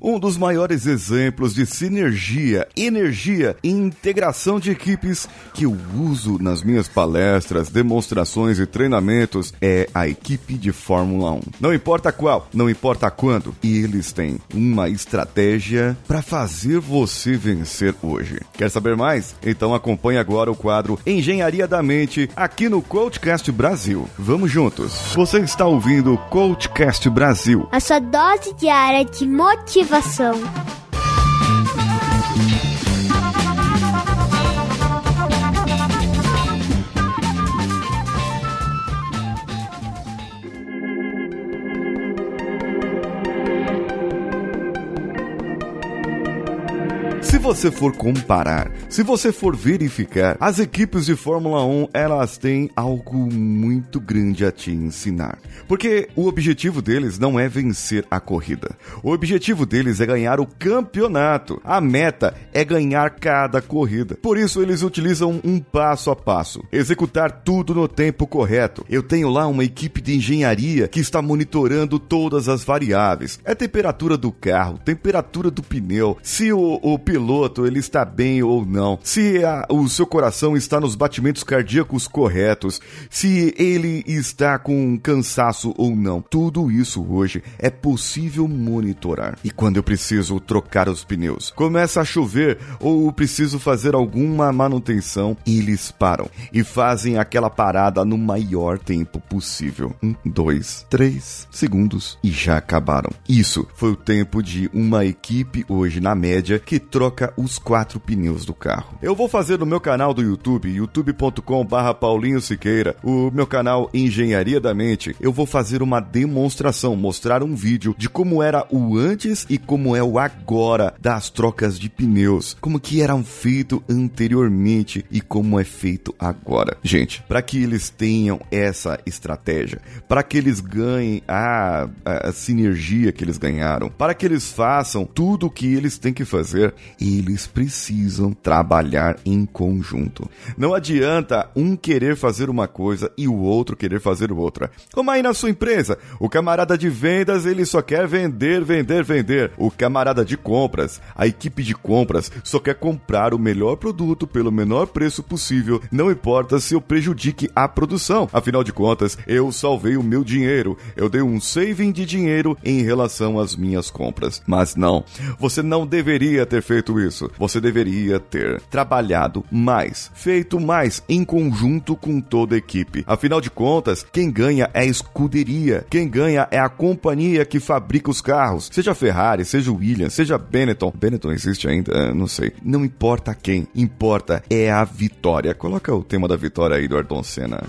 um dos maiores exemplos de sinergia, energia e integração de equipes que eu uso nas minhas palestras, demonstrações e treinamentos é a equipe de Fórmula 1. Não importa qual, não importa quando, eles têm uma estratégia para fazer você vencer hoje. Quer saber mais? Então acompanhe agora o quadro Engenharia da Mente aqui no Coachcast Brasil. Vamos juntos. Você está ouvindo o Coachcast Brasil. A sua dose diária de motivação. Inovação. Se você for comparar, se você for verificar, as equipes de Fórmula 1, elas têm algo muito grande a te ensinar. Porque o objetivo deles não é vencer a corrida. O objetivo deles é ganhar o campeonato. A meta é ganhar cada corrida. Por isso eles utilizam um passo a passo, executar tudo no tempo correto. Eu tenho lá uma equipe de engenharia que está monitorando todas as variáveis. É temperatura do carro, temperatura do pneu, se o, o piloto ele está bem ou não, se a, o seu coração está nos batimentos cardíacos corretos, se ele está com cansaço ou não. Tudo isso hoje é possível monitorar. E quando eu preciso trocar os pneus, começa a chover ou preciso fazer alguma manutenção, eles param e fazem aquela parada no maior tempo possível. Um, dois, três segundos e já acabaram. Isso foi o tempo de uma equipe hoje na média que troca os quatro pneus do carro. Eu vou fazer no meu canal do YouTube, youtube.com/barra Paulinho Siqueira, o meu canal Engenharia da Mente. Eu vou fazer uma demonstração, mostrar um vídeo de como era o antes e como é o agora das trocas de pneus, como que eram feito anteriormente e como é feito agora. Gente, para que eles tenham essa estratégia, para que eles ganhem a, a, a sinergia que eles ganharam, para que eles façam tudo o que eles têm que fazer, eles precisam trabalhar em conjunto. Não adianta um querer fazer uma coisa e o outro querer fazer outra. Como aí na sua empresa, o camarada de vendas ele só quer vender, vender, vender. O camarada de compras, a equipe de compras só quer comprar o melhor produto pelo menor preço possível, não importa se eu prejudique a produção. Afinal de contas, eu salvei o meu dinheiro, eu dei um saving de dinheiro em relação às minhas compras. Mas não, você não deveria ter feito isso. Você deveria ter trabalhado mais, feito mais em conjunto com toda a equipe. Afinal de contas, quem ganha é a escuderia, quem ganha é a companhia que fabrica os carros, seja Ferrari, seja Williams, seja Benetton. Benetton existe ainda? É, não sei. Não importa quem, importa é a vitória. Coloca o tema da vitória aí do Ayrton Senna.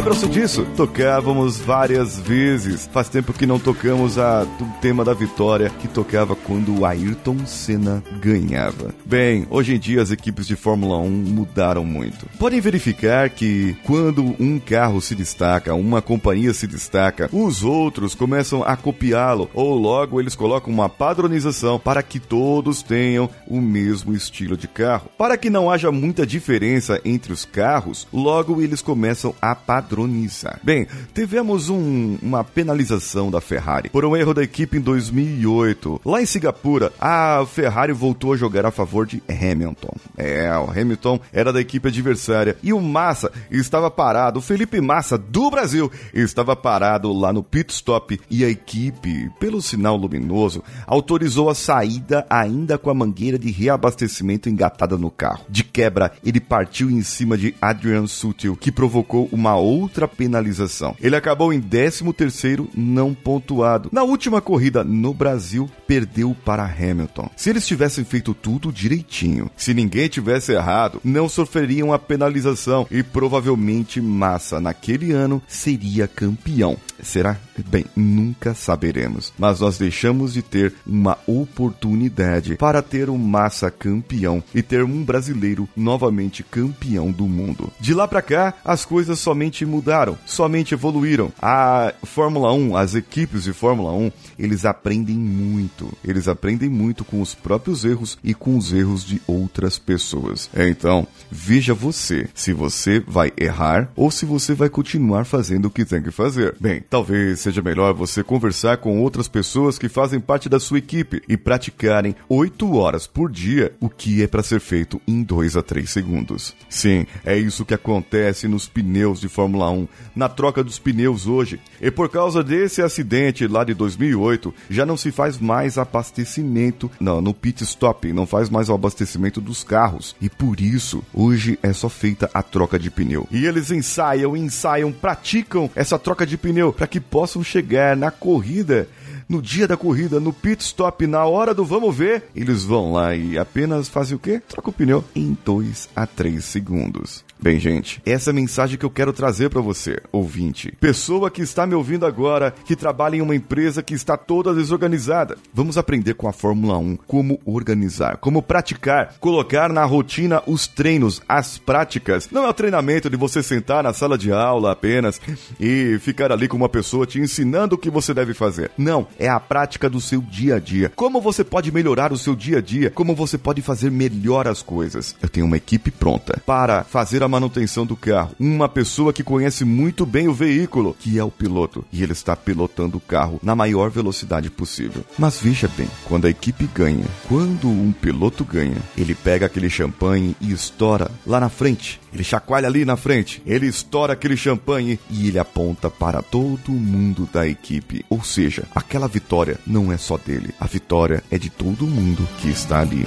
Lembram-se disso? Tocávamos várias vezes. Faz tempo que não tocamos a, o tema da vitória que tocava quando o Ayrton Senna ganhava. Bem, hoje em dia as equipes de Fórmula 1 mudaram muito. Podem verificar que quando um carro se destaca, uma companhia se destaca, os outros começam a copiá-lo ou logo eles colocam uma padronização para que todos tenham o mesmo estilo de carro. Para que não haja muita diferença entre os carros, logo eles começam a padronizar padronizar. Bem, tivemos um, uma penalização da Ferrari por um erro da equipe em 2008. Lá em Singapura, a Ferrari voltou a jogar a favor de Hamilton. É, o Hamilton era da equipe adversária e o Massa estava parado, o Felipe Massa do Brasil estava parado lá no pit stop e a equipe, pelo sinal luminoso, autorizou a saída ainda com a mangueira de reabastecimento engatada no carro. De quebra, ele partiu em cima de Adrian Sutil, que provocou uma outra penalização. Ele acabou em 13º não pontuado. Na última corrida no Brasil, perdeu para Hamilton. Se eles tivessem feito tudo direitinho, se ninguém tivesse errado, não sofreriam a penalização e provavelmente Massa naquele ano seria campeão. Será? Bem, nunca saberemos. Mas nós deixamos de ter uma oportunidade para ter um Massa campeão e ter um brasileiro novamente campeão do mundo. De lá para cá, as coisas somente mudaram, somente evoluíram. A Fórmula 1, as equipes de Fórmula 1, eles aprendem muito. Eles aprendem muito com os próprios erros e com os erros de outras pessoas. Então, veja você se você vai errar ou se você vai continuar fazendo o que tem que fazer. Bem, talvez seja melhor você conversar com outras pessoas que fazem parte da sua equipe e praticarem 8 horas por dia o que é para ser feito em 2 a 3 segundos. Sim, é isso que acontece nos pneus de Fórmula 1, na troca dos pneus hoje. E por causa desse acidente lá de 2008, já não se faz mais abastecimento não, no pit stop, não faz mais o abastecimento dos carros. E por isso, hoje é só feita a troca de pneu. E eles ensaiam, ensaiam, praticam essa troca de pneu para que possam chegar na corrida no dia da corrida, no pit stop, na hora do vamos ver, eles vão lá e apenas fazem o quê? Troca o pneu em 2 a 3 segundos. Bem, gente, essa é a mensagem que eu quero trazer para você, ouvinte. Pessoa que está me ouvindo agora, que trabalha em uma empresa que está toda desorganizada. Vamos aprender com a Fórmula 1 como organizar, como praticar, colocar na rotina os treinos, as práticas. Não é o treinamento de você sentar na sala de aula apenas e ficar ali com uma pessoa te ensinando o que você deve fazer. Não, é a prática do seu dia a dia. Como você pode melhorar o seu dia a dia? Como você pode fazer melhor as coisas? Eu tenho uma equipe pronta para fazer a manutenção do carro. Uma pessoa que conhece muito bem o veículo, que é o piloto, e ele está pilotando o carro na maior velocidade possível. Mas veja bem, quando a equipe ganha, quando um piloto ganha, ele pega aquele champanhe e estoura lá na frente. Ele chacoalha ali na frente, ele estoura aquele champanhe e ele aponta para todo mundo da equipe. Ou seja, aquela vitória não é só dele, a vitória é de todo mundo que está ali.